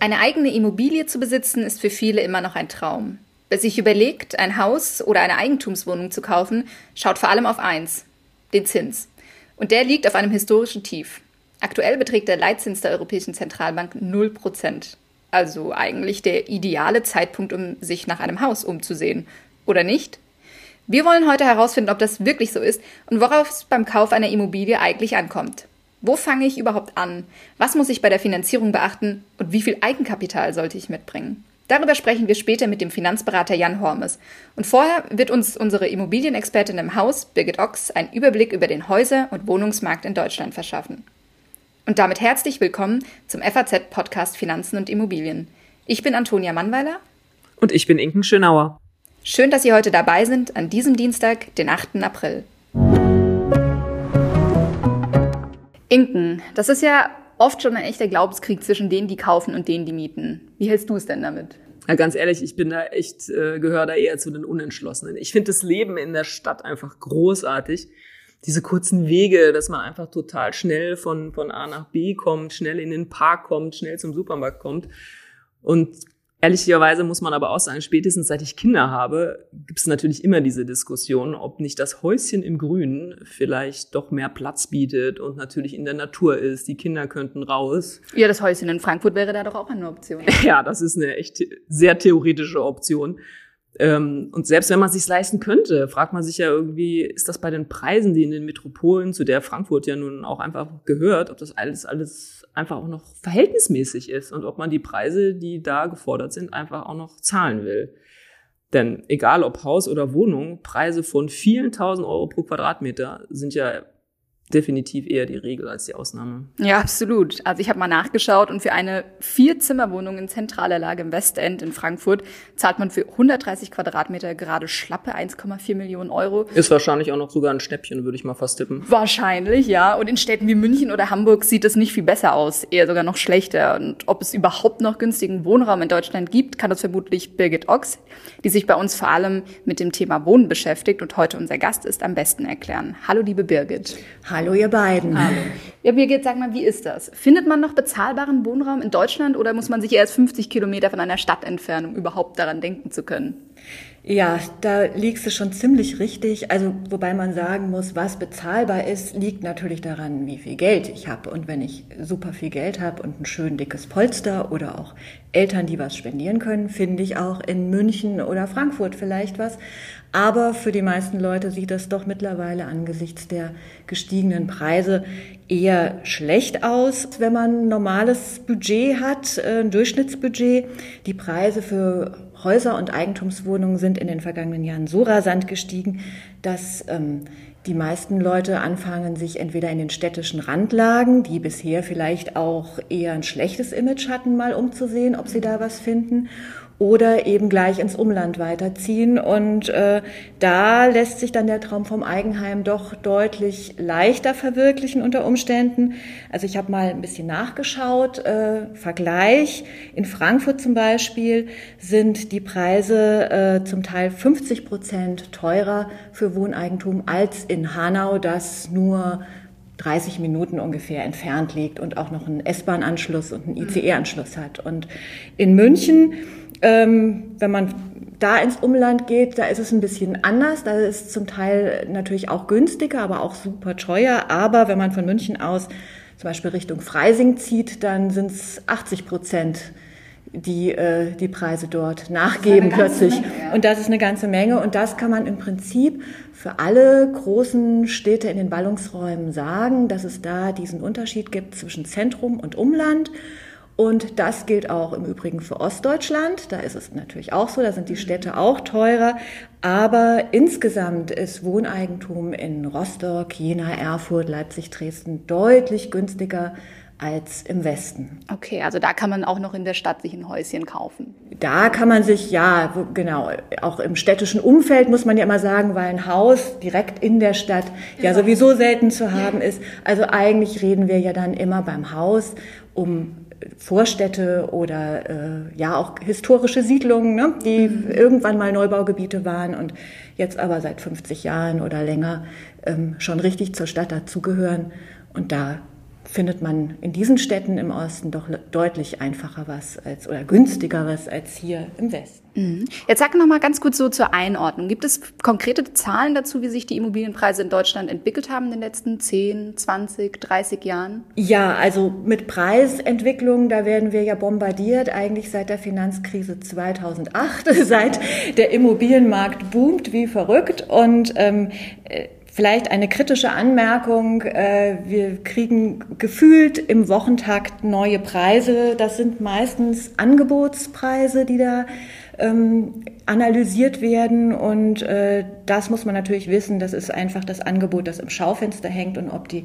Eine eigene Immobilie zu besitzen ist für viele immer noch ein Traum. Wer sich überlegt, ein Haus oder eine Eigentumswohnung zu kaufen, schaut vor allem auf eins, den Zins. Und der liegt auf einem historischen Tief. Aktuell beträgt der Leitzins der Europäischen Zentralbank 0%. Also eigentlich der ideale Zeitpunkt, um sich nach einem Haus umzusehen. Oder nicht? Wir wollen heute herausfinden, ob das wirklich so ist und worauf es beim Kauf einer Immobilie eigentlich ankommt. Wo fange ich überhaupt an? Was muss ich bei der Finanzierung beachten? Und wie viel Eigenkapital sollte ich mitbringen? Darüber sprechen wir später mit dem Finanzberater Jan Hormes. Und vorher wird uns unsere Immobilienexpertin im Haus, Birgit Ochs, einen Überblick über den Häuser- und Wohnungsmarkt in Deutschland verschaffen. Und damit herzlich willkommen zum FAZ-Podcast Finanzen und Immobilien. Ich bin Antonia Mannweiler. Und ich bin Inken Schönauer. Schön, dass Sie heute dabei sind an diesem Dienstag, den 8. April. Inken, das ist ja oft schon ein echter Glaubenskrieg zwischen denen, die kaufen und denen, die mieten. Wie hältst du es denn damit? Ja, ganz ehrlich, ich bin da echt, äh, gehöre da eher zu den Unentschlossenen. Ich finde das Leben in der Stadt einfach großartig. Diese kurzen Wege, dass man einfach total schnell von, von A nach B kommt, schnell in den Park kommt, schnell zum Supermarkt kommt. Und Ehrlicherweise muss man aber auch sagen, spätestens seit ich Kinder habe, gibt es natürlich immer diese Diskussion, ob nicht das Häuschen im Grünen vielleicht doch mehr Platz bietet und natürlich in der Natur ist. Die Kinder könnten raus. Ja, das Häuschen in Frankfurt wäre da doch auch eine Option. Ja, das ist eine echt sehr theoretische Option. Ähm, und selbst wenn man es sich leisten könnte, fragt man sich ja irgendwie, ist das bei den Preisen, die in den Metropolen, zu der Frankfurt ja nun auch einfach gehört, ob das alles, alles einfach auch noch verhältnismäßig ist und ob man die Preise, die da gefordert sind, einfach auch noch zahlen will. Denn egal ob Haus oder Wohnung, Preise von vielen tausend Euro pro Quadratmeter sind ja definitiv eher die Regel als die Ausnahme. Ja, absolut. Also ich habe mal nachgeschaut und für eine Vierzimmerwohnung in zentraler Lage im Westend in Frankfurt zahlt man für 130 Quadratmeter gerade schlappe 1,4 Millionen Euro. Ist wahrscheinlich auch noch sogar ein Schnäppchen, würde ich mal fast tippen. Wahrscheinlich, ja. Und in Städten wie München oder Hamburg sieht es nicht viel besser aus, eher sogar noch schlechter. Und ob es überhaupt noch günstigen Wohnraum in Deutschland gibt, kann das vermutlich Birgit Ochs, die sich bei uns vor allem mit dem Thema Wohnen beschäftigt und heute unser Gast ist, am besten erklären. Hallo, liebe Birgit. Hallo, ihr beiden. Hallo. Ja, Birgit, sag mal, wie ist das? Findet man noch bezahlbaren Wohnraum in Deutschland oder muss man sich erst 50 Kilometer von einer Stadt entfernen, um überhaupt daran denken zu können? Ja, da liegst du schon ziemlich richtig. Also, wobei man sagen muss, was bezahlbar ist, liegt natürlich daran, wie viel Geld ich habe. Und wenn ich super viel Geld habe und ein schön dickes Polster oder auch Eltern, die was spendieren können, finde ich auch in München oder Frankfurt vielleicht was. Aber für die meisten Leute sieht das doch mittlerweile angesichts der gestiegenen Preise eher schlecht aus, wenn man ein normales Budget hat, äh, ein Durchschnittsbudget. Die Preise für Häuser und Eigentumswohnungen sind in den vergangenen Jahren so rasant gestiegen, dass ähm, die meisten Leute anfangen, sich entweder in den städtischen Randlagen, die bisher vielleicht auch eher ein schlechtes Image hatten, mal umzusehen, ob sie da was finden oder eben gleich ins Umland weiterziehen. Und äh, da lässt sich dann der Traum vom Eigenheim doch deutlich leichter verwirklichen unter Umständen. Also ich habe mal ein bisschen nachgeschaut. Äh, Vergleich. In Frankfurt zum Beispiel sind die Preise äh, zum Teil 50 Prozent teurer für Wohneigentum als in Hanau, das nur 30 Minuten ungefähr entfernt liegt und auch noch einen S-Bahn-Anschluss und einen ICE-Anschluss hat. Und in München ähm, wenn man da ins Umland geht, da ist es ein bisschen anders. Da ist es zum Teil natürlich auch günstiger, aber auch super teuer. Aber wenn man von München aus zum Beispiel Richtung Freising zieht, dann sind es 80 Prozent, die äh, die Preise dort nachgeben plötzlich. Menge, ja. Und das ist eine ganze Menge. Und das kann man im Prinzip für alle großen Städte in den Ballungsräumen sagen, dass es da diesen Unterschied gibt zwischen Zentrum und Umland. Und das gilt auch im Übrigen für Ostdeutschland. Da ist es natürlich auch so, da sind die Städte auch teurer. Aber insgesamt ist Wohneigentum in Rostock, Jena, Erfurt, Leipzig, Dresden deutlich günstiger als im Westen. Okay, also da kann man auch noch in der Stadt sich ein Häuschen kaufen. Da kann man sich, ja, genau, auch im städtischen Umfeld muss man ja immer sagen, weil ein Haus direkt in der Stadt ja sowieso selten zu haben ist. Also eigentlich reden wir ja dann immer beim Haus um Vorstädte oder äh, ja auch historische Siedlungen, ne, die mhm. irgendwann mal Neubaugebiete waren und jetzt aber seit 50 Jahren oder länger ähm, schon richtig zur Stadt dazugehören. Und da findet man in diesen Städten im Osten doch deutlich einfacher was als oder günstiger was als hier im Westen. Mhm. Jetzt sag noch mal ganz kurz so zur Einordnung. Gibt es konkrete Zahlen dazu, wie sich die Immobilienpreise in Deutschland entwickelt haben in den letzten 10, 20, 30 Jahren? Ja, also mit Preisentwicklung, da werden wir ja bombardiert, eigentlich seit der Finanzkrise 2008, seit der Immobilienmarkt boomt wie verrückt und ähm, äh, Vielleicht eine kritische Anmerkung. Äh, wir kriegen gefühlt im Wochentakt neue Preise. Das sind meistens Angebotspreise, die da ähm, analysiert werden. Und äh, das muss man natürlich wissen. Das ist einfach das Angebot, das im Schaufenster hängt und ob die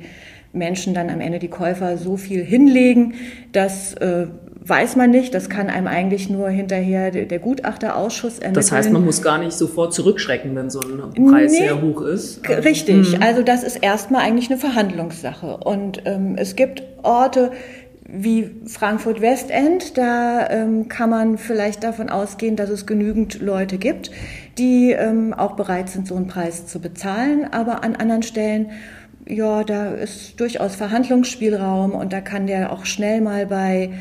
Menschen dann am Ende die Käufer so viel hinlegen, das äh, weiß man nicht. Das kann einem eigentlich nur hinterher der Gutachterausschuss ermitteln. Das heißt, man muss gar nicht sofort zurückschrecken, wenn so ein Preis nee, sehr hoch ist. Richtig. Mhm. Also das ist erstmal eigentlich eine Verhandlungssache. Und ähm, es gibt Orte, wie Frankfurt Westend, da ähm, kann man vielleicht davon ausgehen, dass es genügend Leute gibt, die ähm, auch bereit sind, so einen Preis zu bezahlen. Aber an anderen Stellen, ja, da ist durchaus Verhandlungsspielraum und da kann der auch schnell mal bei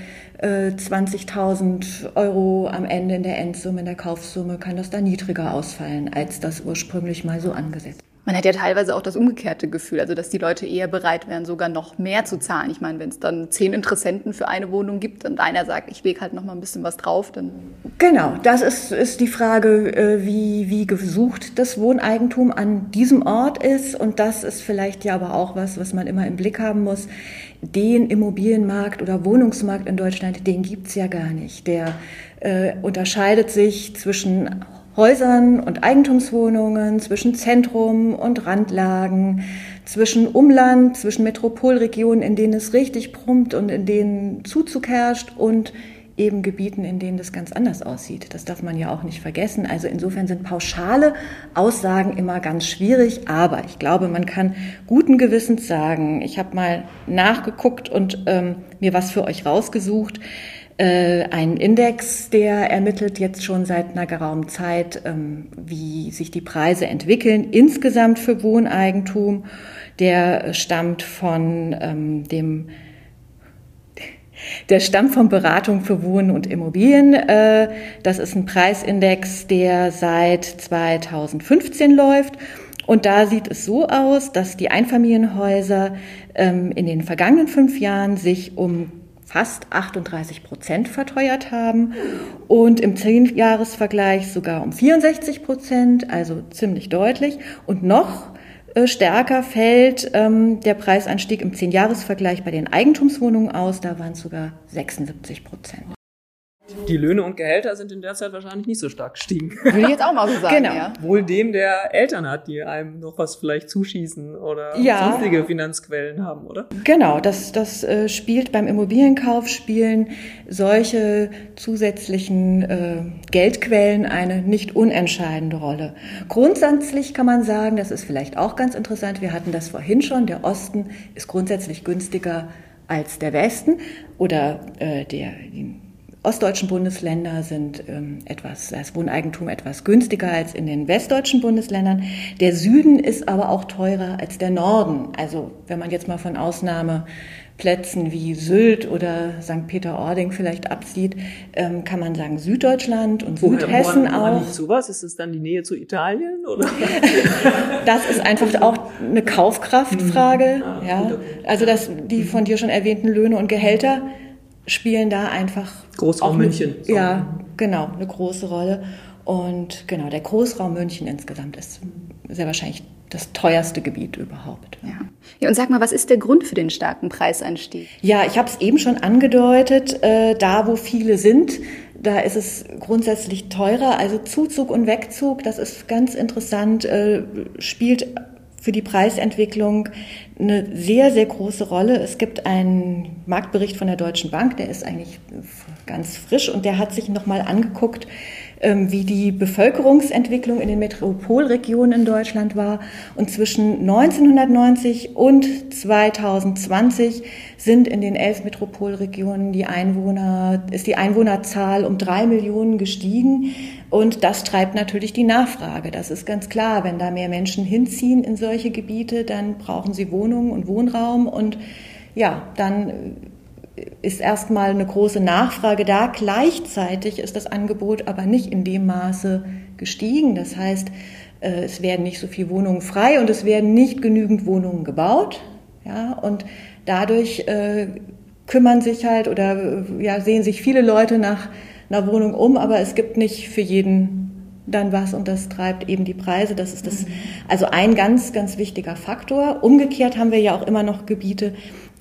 20.000 äh, Euro am Ende in der Endsumme, in der Kaufsumme, kann das da niedriger ausfallen, als das ursprünglich mal so angesetzt. Man hat ja teilweise auch das umgekehrte Gefühl, also dass die Leute eher bereit wären, sogar noch mehr zu zahlen. Ich meine, wenn es dann zehn Interessenten für eine Wohnung gibt und einer sagt, ich lege halt noch mal ein bisschen was drauf, dann genau, das ist, ist die Frage, äh, wie wie gesucht das Wohneigentum an diesem Ort ist und das ist vielleicht ja aber auch was, was man immer im Blick haben muss den Immobilienmarkt oder Wohnungsmarkt in Deutschland, den gibt's ja gar nicht. Der äh, unterscheidet sich zwischen Häusern und Eigentumswohnungen, zwischen Zentrum und Randlagen, zwischen Umland, zwischen Metropolregionen, in denen es richtig brummt und in denen Zuzug herrscht und eben Gebieten, in denen das ganz anders aussieht. Das darf man ja auch nicht vergessen. Also insofern sind pauschale Aussagen immer ganz schwierig, aber ich glaube, man kann guten Gewissens sagen, ich habe mal nachgeguckt und ähm, mir was für euch rausgesucht. Äh, ein Index, der ermittelt jetzt schon seit einer geraumen Zeit, ähm, wie sich die Preise entwickeln, insgesamt für Wohneigentum. Der stammt von ähm, dem der stammt von Beratung für Wohnen und Immobilien. Äh, das ist ein Preisindex, der seit 2015 läuft. Und da sieht es so aus, dass die Einfamilienhäuser ähm, in den vergangenen fünf Jahren sich um fast 38 Prozent verteuert haben und im Zehnjahresvergleich sogar um 64 Prozent, also ziemlich deutlich. Und noch äh, stärker fällt ähm, der Preisanstieg im Zehnjahresvergleich bei den Eigentumswohnungen aus. Da waren es sogar 76 Prozent. Die Löhne und Gehälter sind in der Zeit wahrscheinlich nicht so stark gestiegen. Will ich jetzt auch mal so sagen. Genau. Ja. Wohl dem, der Eltern hat, die einem noch was vielleicht zuschießen oder ja. sonstige Finanzquellen haben, oder? Genau, das, das äh, spielt beim Immobilienkauf, spielen solche zusätzlichen äh, Geldquellen eine nicht unentscheidende Rolle. Grundsätzlich kann man sagen, das ist vielleicht auch ganz interessant, wir hatten das vorhin schon, der Osten ist grundsätzlich günstiger als der Westen oder äh, der, die ostdeutschen Bundesländer sind ähm, etwas, das Wohneigentum etwas günstiger als in den westdeutschen Bundesländern. Der Süden ist aber auch teurer als der Norden. Also wenn man jetzt mal von Ausnahmeplätzen wie Sylt oder St. Peter-Ording vielleicht absieht, ähm, kann man sagen Süddeutschland und Woher, Südhessen woran, woran auch. Nicht sowas? Ist es dann die Nähe zu Italien? Oder? das ist einfach auch eine Kaufkraftfrage. Mhm. Ah, ja. Also dass die von dir schon erwähnten Löhne und Gehälter spielen da einfach. Großraum München. So. Ja, genau, eine große Rolle. Und genau, der Großraum München insgesamt ist sehr wahrscheinlich das teuerste Gebiet überhaupt. Ja. ja, und sag mal, was ist der Grund für den starken Preiseinstieg? Ja, ich habe es eben schon angedeutet, äh, da wo viele sind, da ist es grundsätzlich teurer. Also Zuzug und Wegzug, das ist ganz interessant, äh, spielt für die Preisentwicklung eine sehr, sehr große Rolle. Es gibt einen Marktbericht von der Deutschen Bank, der ist eigentlich ganz frisch und der hat sich nochmal angeguckt, ähm, wie die Bevölkerungsentwicklung in den Metropolregionen in Deutschland war. Und zwischen 1990 und 2020 sind in den elf Metropolregionen die Einwohner, ist die Einwohnerzahl um drei Millionen gestiegen. Und das treibt natürlich die Nachfrage. Das ist ganz klar. Wenn da mehr Menschen hinziehen in solche Gebiete, dann brauchen sie Wohnungen und Wohnraum und ja, dann ist erstmal eine große Nachfrage da. Gleichzeitig ist das Angebot aber nicht in dem Maße gestiegen. Das heißt, äh, es werden nicht so viele Wohnungen frei und es werden nicht genügend Wohnungen gebaut. Ja, und dadurch äh, kümmern sich halt oder ja, sehen sich viele Leute nach einer Wohnung um, aber es gibt nicht für jeden dann was und das treibt eben die Preise. Das ist das, also ein ganz, ganz wichtiger Faktor. Umgekehrt haben wir ja auch immer noch Gebiete,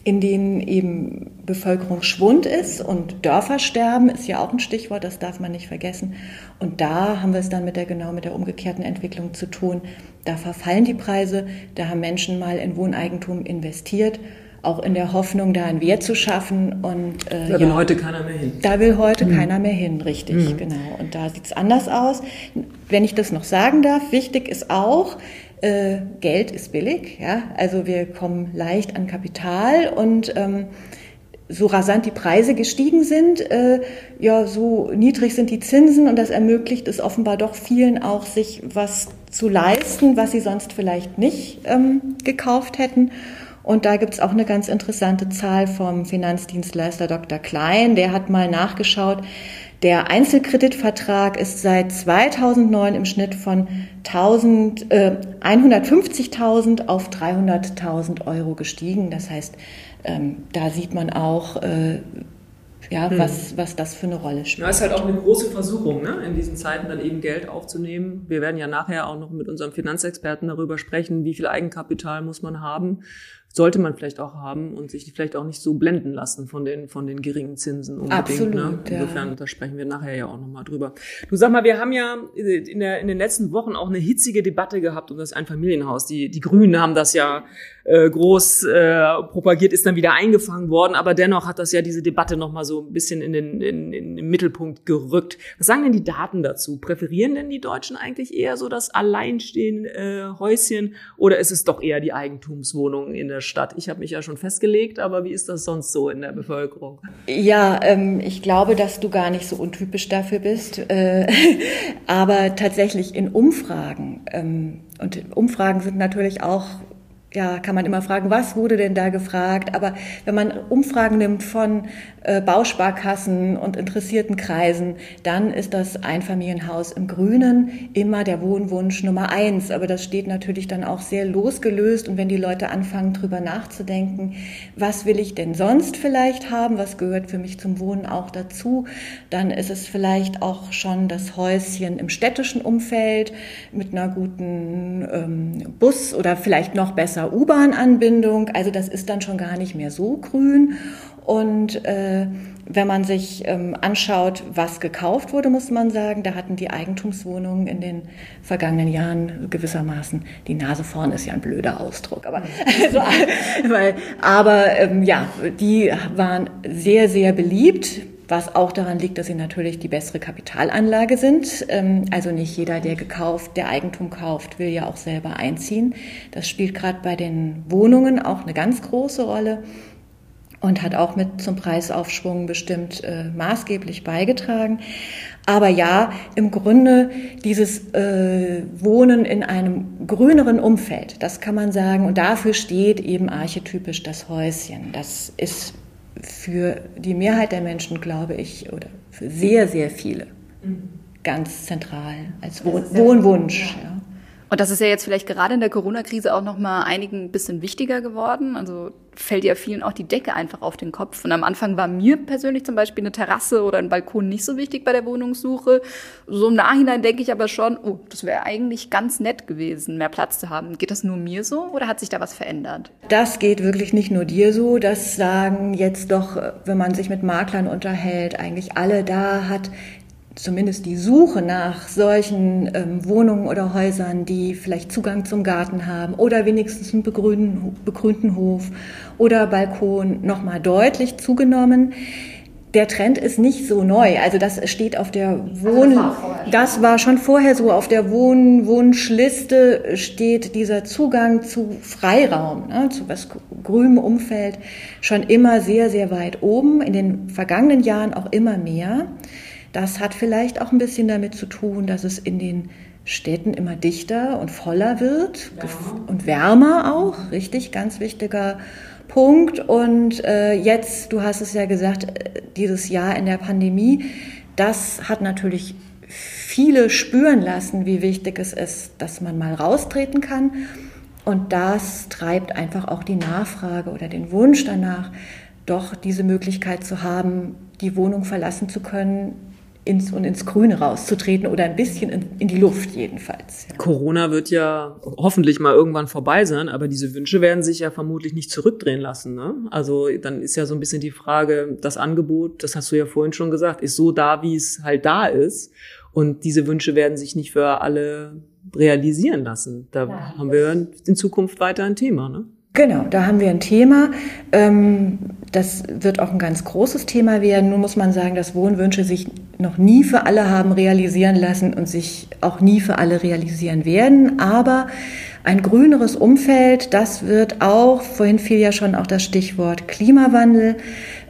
in denen eben Bevölkerungsschwund ist und Dörfersterben ist ja auch ein Stichwort, das darf man nicht vergessen. Und da haben wir es dann mit der genau mit der umgekehrten Entwicklung zu tun. Da verfallen die Preise, da haben Menschen mal in Wohneigentum investiert, auch in der Hoffnung, da einen Wert zu schaffen. Und äh, da will ja, heute keiner mehr hin. Da will heute mhm. keiner mehr hin, richtig, mhm. genau. Und da sieht es anders aus. Wenn ich das noch sagen darf, wichtig ist auch, äh, Geld ist billig, ja, also wir kommen leicht an Kapital und ähm, so rasant die Preise gestiegen sind, äh, ja, so niedrig sind die Zinsen und das ermöglicht es offenbar doch vielen auch, sich was zu leisten, was sie sonst vielleicht nicht ähm, gekauft hätten. Und da gibt's auch eine ganz interessante Zahl vom Finanzdienstleister Dr. Klein. Der hat mal nachgeschaut, der Einzelkreditvertrag ist seit 2009 im Schnitt von 1000, äh, 150.000 auf 300.000 Euro gestiegen. Das heißt, ähm, da sieht man auch, äh, ja, hm. was, was das für eine Rolle spielt. Ja, ist halt auch eine große Versuchung, ne? in diesen Zeiten dann eben Geld aufzunehmen. Wir werden ja nachher auch noch mit unserem Finanzexperten darüber sprechen, wie viel Eigenkapital muss man haben sollte man vielleicht auch haben und sich vielleicht auch nicht so blenden lassen von den, von den geringen Zinsen unbedingt. Absolut, ne? Insofern, ja. da sprechen wir nachher ja auch nochmal drüber. Du sag mal, wir haben ja in, der, in den letzten Wochen auch eine hitzige Debatte gehabt um das Einfamilienhaus. Die, die Grünen haben das ja äh, groß äh, propagiert, ist dann wieder eingefangen worden, aber dennoch hat das ja diese Debatte nochmal so ein bisschen in den, in, in den Mittelpunkt gerückt. Was sagen denn die Daten dazu? Präferieren denn die Deutschen eigentlich eher so das alleinstehende äh, Häuschen oder ist es doch eher die Eigentumswohnung in der Stadt? Ich habe mich ja schon festgelegt, aber wie ist das sonst so in der Bevölkerung? Ja, ähm, ich glaube, dass du gar nicht so untypisch dafür bist. Äh, aber tatsächlich in Umfragen, ähm, und Umfragen sind natürlich auch ja, kann man immer fragen, was wurde denn da gefragt? Aber wenn man Umfragen nimmt von äh, Bausparkassen und interessierten Kreisen, dann ist das Einfamilienhaus im Grünen immer der Wohnwunsch Nummer eins. Aber das steht natürlich dann auch sehr losgelöst. Und wenn die Leute anfangen, drüber nachzudenken, was will ich denn sonst vielleicht haben? Was gehört für mich zum Wohnen auch dazu? Dann ist es vielleicht auch schon das Häuschen im städtischen Umfeld mit einer guten ähm, Bus oder vielleicht noch besser besser U-Bahn-Anbindung. Also das ist dann schon gar nicht mehr so grün. Und äh, wenn man sich ähm, anschaut, was gekauft wurde, muss man sagen, da hatten die Eigentumswohnungen in den vergangenen Jahren gewissermaßen die Nase vorn ist ja ein blöder Ausdruck, aber also, weil, aber ähm, ja, die waren sehr sehr beliebt was auch daran liegt, dass sie natürlich die bessere Kapitalanlage sind. Ähm, also nicht jeder, der gekauft, der Eigentum kauft, will ja auch selber einziehen. Das spielt gerade bei den Wohnungen auch eine ganz große Rolle und hat auch mit zum Preisaufschwung bestimmt äh, maßgeblich beigetragen. Aber ja, im Grunde dieses äh, Wohnen in einem grüneren Umfeld, das kann man sagen. Und dafür steht eben archetypisch das Häuschen. Das ist für die Mehrheit der Menschen, glaube ich, oder für sehr, sehr viele mhm. ganz zentral als Wohn Wohnwunsch. Ja. Und das ist ja jetzt vielleicht gerade in der Corona-Krise auch noch mal einigen ein bisschen wichtiger geworden. Also fällt ja vielen auch die Decke einfach auf den Kopf. Und am Anfang war mir persönlich zum Beispiel eine Terrasse oder ein Balkon nicht so wichtig bei der Wohnungssuche. So im Nachhinein denke ich aber schon, oh, das wäre eigentlich ganz nett gewesen, mehr Platz zu haben. Geht das nur mir so oder hat sich da was verändert? Das geht wirklich nicht nur dir so. Das sagen jetzt doch, wenn man sich mit Maklern unterhält, eigentlich alle da hat zumindest die Suche nach solchen ähm, Wohnungen oder Häusern, die vielleicht Zugang zum Garten haben oder wenigstens einen begrünten, begrünten Hof oder Balkon nochmal deutlich zugenommen. Der Trend ist nicht so neu. Also das steht auf der Wohn, also das, war schon vorher so. Auf der Wohnwunschliste steht dieser Zugang zu Freiraum, ne, zu was grünem Umfeld schon immer sehr, sehr weit oben. In den vergangenen Jahren auch immer mehr. Das hat vielleicht auch ein bisschen damit zu tun, dass es in den Städten immer dichter und voller wird wärmer. und wärmer auch, richtig, ganz wichtiger Punkt. Und äh, jetzt, du hast es ja gesagt, äh, dieses Jahr in der Pandemie, das hat natürlich viele spüren lassen, wie wichtig es ist, dass man mal raustreten kann. Und das treibt einfach auch die Nachfrage oder den Wunsch danach, doch diese Möglichkeit zu haben, die Wohnung verlassen zu können, ins und ins Grüne rauszutreten oder ein bisschen in, in die Luft jedenfalls. Ja. Corona wird ja hoffentlich mal irgendwann vorbei sein, aber diese Wünsche werden sich ja vermutlich nicht zurückdrehen lassen. Ne? Also dann ist ja so ein bisschen die Frage, das Angebot, das hast du ja vorhin schon gesagt, ist so da, wie es halt da ist. Und diese Wünsche werden sich nicht für alle realisieren lassen. Da ja, haben wir in Zukunft weiter ein Thema. Ne? Genau, da haben wir ein Thema. Ähm, das wird auch ein ganz großes Thema werden. Nun muss man sagen, dass Wohnwünsche sich noch nie für alle haben realisieren lassen und sich auch nie für alle realisieren werden. Aber ein grüneres Umfeld, das wird auch, vorhin fiel ja schon auch das Stichwort Klimawandel,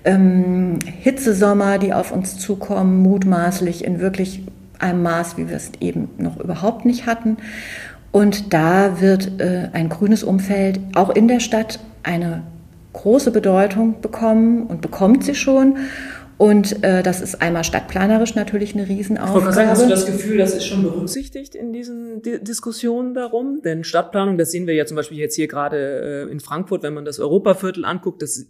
ähm, Hitzesommer, die auf uns zukommen, mutmaßlich in wirklich einem Maß, wie wir es eben noch überhaupt nicht hatten. Und da wird äh, ein grünes Umfeld auch in der Stadt eine große Bedeutung bekommen und bekommt sie schon. Und äh, das ist einmal stadtplanerisch natürlich eine Riesenaufgabe. Sagen, hast du das Gefühl, das ist schon berücksichtigt in diesen D Diskussionen darum? Denn Stadtplanung, das sehen wir ja zum Beispiel jetzt hier gerade äh, in Frankfurt, wenn man das Europaviertel anguckt, das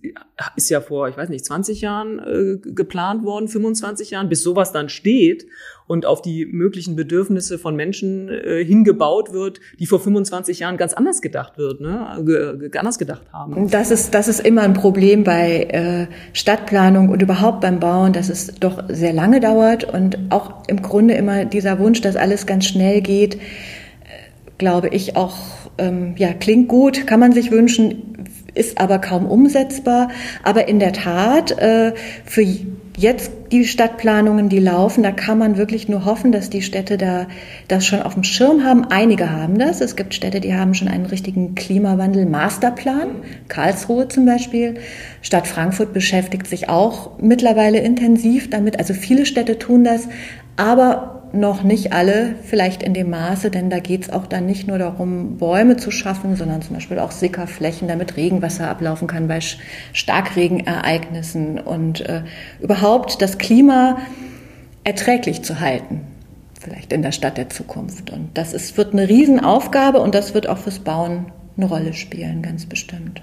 ist ja vor, ich weiß nicht, 20 Jahren äh, geplant worden, 25 Jahren, bis sowas dann steht und auf die möglichen Bedürfnisse von Menschen äh, hingebaut wird, die vor 25 Jahren ganz anders gedacht wird, ne? G anders gedacht haben. Das ist, das ist immer ein Problem bei äh, Stadtplanung und überhaupt beim Bauen, dass es doch sehr lange dauert und auch im Grunde immer dieser Wunsch, dass alles ganz schnell geht, äh, glaube ich auch, ähm, ja, klingt gut, kann man sich wünschen, ist aber kaum umsetzbar. Aber in der Tat, äh, für jetzt die Stadtplanungen, die laufen, da kann man wirklich nur hoffen, dass die Städte da das schon auf dem Schirm haben. Einige haben das. Es gibt Städte, die haben schon einen richtigen Klimawandel-Masterplan. Karlsruhe zum Beispiel. Stadt Frankfurt beschäftigt sich auch mittlerweile intensiv damit. Also viele Städte tun das. Aber noch nicht alle, vielleicht in dem Maße, denn da geht es auch dann nicht nur darum, Bäume zu schaffen, sondern zum Beispiel auch Sickerflächen, damit Regenwasser ablaufen kann bei Starkregenereignissen und äh, überhaupt das Klima erträglich zu halten, vielleicht in der Stadt der Zukunft. Und das ist, wird eine Riesenaufgabe und das wird auch fürs Bauen eine Rolle spielen, ganz bestimmt.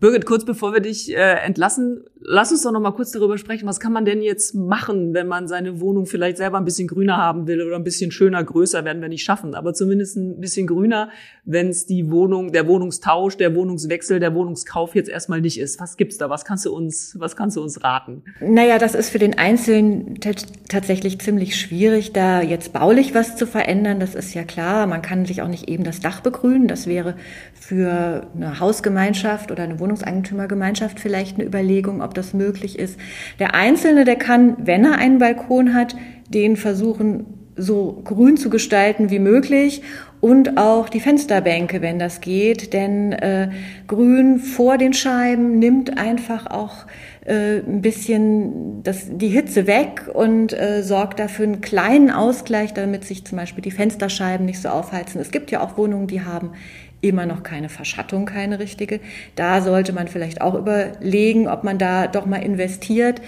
Birgit, kurz bevor wir dich äh, entlassen, lass uns doch noch mal kurz darüber sprechen, was kann man denn jetzt machen, wenn man seine Wohnung vielleicht selber ein bisschen grüner haben will oder ein bisschen schöner, größer werden wir nicht schaffen, aber zumindest ein bisschen grüner, wenn es die Wohnung, der Wohnungstausch, der Wohnungswechsel, der Wohnungskauf jetzt erstmal nicht ist. Was gibt's da? Was kannst du uns, was kannst du uns raten? Naja, das ist für den Einzelnen tatsächlich ziemlich schwierig, da jetzt baulich was zu verändern. Das ist ja klar. Man kann sich auch nicht eben das Dach begrünen. Das wäre für eine Hausgemeinschaft oder eine Wohnungseigentümergemeinschaft vielleicht eine Überlegung, ob das möglich ist. Der Einzelne, der kann, wenn er einen Balkon hat, den versuchen, so grün zu gestalten wie möglich und auch die Fensterbänke, wenn das geht, denn äh, Grün vor den Scheiben nimmt einfach auch äh, ein bisschen das, die Hitze weg und äh, sorgt dafür einen kleinen Ausgleich, damit sich zum Beispiel die Fensterscheiben nicht so aufheizen. Es gibt ja auch Wohnungen, die haben immer noch keine Verschattung, keine richtige. Da sollte man vielleicht auch überlegen, ob man da doch mal investiert.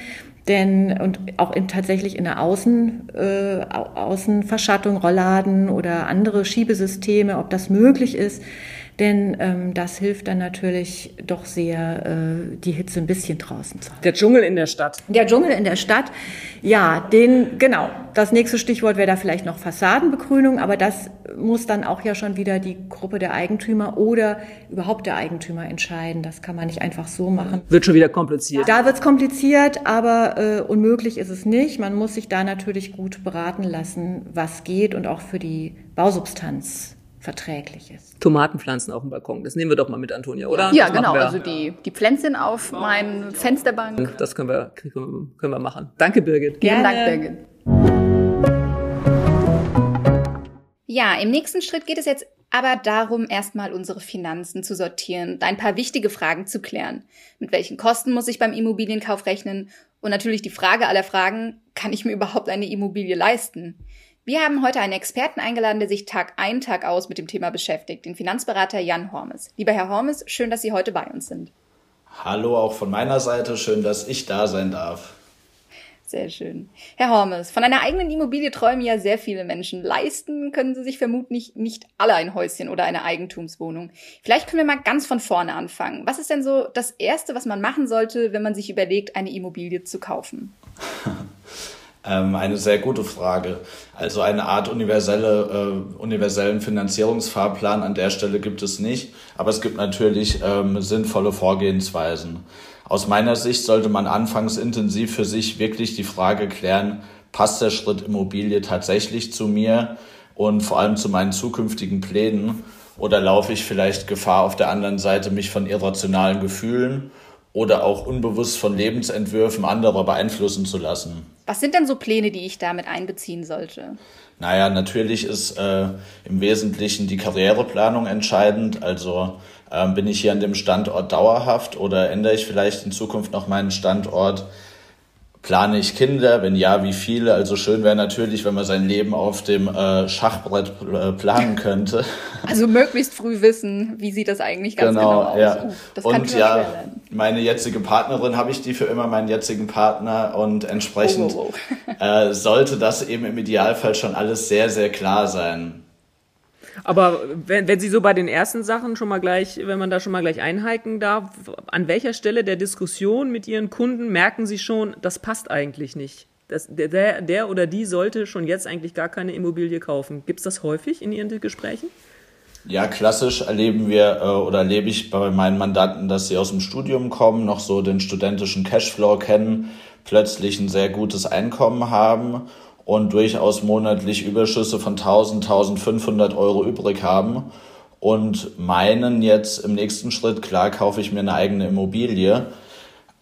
Denn und auch in, tatsächlich in der Außen, äh, Außenverschattung, Rollladen oder andere Schiebesysteme, ob das möglich ist denn ähm, das hilft dann natürlich doch sehr, äh, die Hitze ein bisschen draußen zu haben. Der Dschungel in der Stadt. Der Dschungel in der Stadt, ja, den, genau. Das nächste Stichwort wäre da vielleicht noch Fassadenbegrünung, aber das muss dann auch ja schon wieder die Gruppe der Eigentümer oder überhaupt der Eigentümer entscheiden. Das kann man nicht einfach so machen. Wird schon wieder kompliziert. Da wird's kompliziert, aber äh, unmöglich ist es nicht. Man muss sich da natürlich gut beraten lassen, was geht und auch für die Bausubstanz verträglich ist. Tomatenpflanzen auf dem Balkon, das nehmen wir doch mal mit, Antonia, oder? Ja, das genau. Also die, die Pflänzchen auf oh. meinen Fensterbank. Das können wir, können wir machen. Danke, Birgit. Vielen Dank, Birgit. Ja, im nächsten Schritt geht es jetzt aber darum, erstmal unsere Finanzen zu sortieren ein paar wichtige Fragen zu klären. Mit welchen Kosten muss ich beim Immobilienkauf rechnen? Und natürlich die Frage aller Fragen, kann ich mir überhaupt eine Immobilie leisten? Wir haben heute einen Experten eingeladen, der sich Tag ein, Tag aus mit dem Thema beschäftigt, den Finanzberater Jan Hormes. Lieber Herr Hormes, schön, dass Sie heute bei uns sind. Hallo auch von meiner Seite, schön, dass ich da sein darf. Sehr schön. Herr Hormes, von einer eigenen Immobilie träumen ja sehr viele Menschen. Leisten können sie sich vermutlich nicht alle ein Häuschen oder eine Eigentumswohnung. Vielleicht können wir mal ganz von vorne anfangen. Was ist denn so das Erste, was man machen sollte, wenn man sich überlegt, eine Immobilie zu kaufen? ähm, eine sehr gute Frage. Also eine Art universelle, äh, universellen Finanzierungsfahrplan an der Stelle gibt es nicht, aber es gibt natürlich ähm, sinnvolle Vorgehensweisen. Aus meiner Sicht sollte man anfangs intensiv für sich wirklich die Frage klären, passt der Schritt Immobilie tatsächlich zu mir und vor allem zu meinen zukünftigen Plänen oder laufe ich vielleicht Gefahr auf der anderen Seite, mich von irrationalen Gefühlen oder auch unbewusst von Lebensentwürfen anderer beeinflussen zu lassen. Was sind denn so Pläne, die ich damit einbeziehen sollte? Naja, natürlich ist äh, im Wesentlichen die Karriereplanung entscheidend. Also ähm, bin ich hier an dem Standort dauerhaft oder ändere ich vielleicht in Zukunft noch meinen Standort? Plane ich Kinder? Wenn ja, wie viele? Also schön wäre natürlich, wenn man sein Leben auf dem äh, Schachbrett äh, planen könnte. Also möglichst früh wissen, wie sieht das eigentlich ganz genau, genau aus. Ja. Uh, das und ja, meine jetzige Partnerin habe ich die für immer meinen jetzigen Partner und entsprechend oh, oh, oh. Äh, sollte das eben im Idealfall schon alles sehr, sehr klar sein. Aber wenn, wenn Sie so bei den ersten Sachen schon mal gleich, wenn man da schon mal gleich einhaken darf, an welcher Stelle der Diskussion mit Ihren Kunden merken Sie schon, das passt eigentlich nicht? Das, der, der oder die sollte schon jetzt eigentlich gar keine Immobilie kaufen. Gibt es das häufig in Ihren Gesprächen? Ja, klassisch erleben wir äh, oder erlebe ich bei meinen Mandanten, dass sie aus dem Studium kommen, noch so den studentischen Cashflow kennen, plötzlich ein sehr gutes Einkommen haben und durchaus monatlich Überschüsse von 1000, 1500 Euro übrig haben und meinen jetzt im nächsten Schritt, klar, kaufe ich mir eine eigene Immobilie.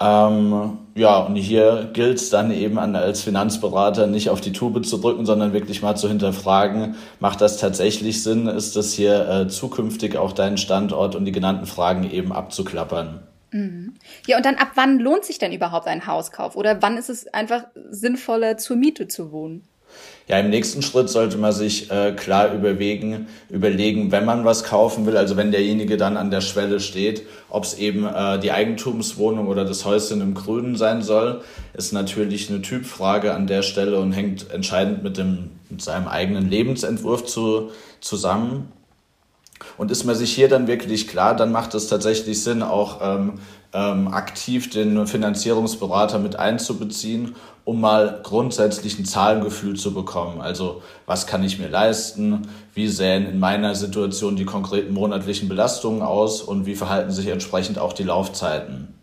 Ähm, ja, und hier gilt es dann eben an, als Finanzberater nicht auf die Tube zu drücken, sondern wirklich mal zu hinterfragen, macht das tatsächlich Sinn? Ist das hier äh, zukünftig auch dein Standort und die genannten Fragen eben abzuklappern? Mhm. Ja, und dann ab wann lohnt sich denn überhaupt ein Hauskauf? Oder wann ist es einfach sinnvoller, zur Miete zu wohnen? Ja, im nächsten Schritt sollte man sich äh, klar überlegen, überlegen, wenn man was kaufen will, also wenn derjenige dann an der Schwelle steht, ob es eben äh, die Eigentumswohnung oder das Häuschen im Grünen sein soll, ist natürlich eine Typfrage an der Stelle und hängt entscheidend mit dem mit seinem eigenen Lebensentwurf zu, zusammen. Und ist man sich hier dann wirklich klar, dann macht es tatsächlich Sinn, auch ähm, ähm, aktiv den Finanzierungsberater mit einzubeziehen, um mal grundsätzlich ein Zahlengefühl zu bekommen. Also was kann ich mir leisten? Wie sehen in meiner Situation die konkreten monatlichen Belastungen aus und wie verhalten sich entsprechend auch die Laufzeiten?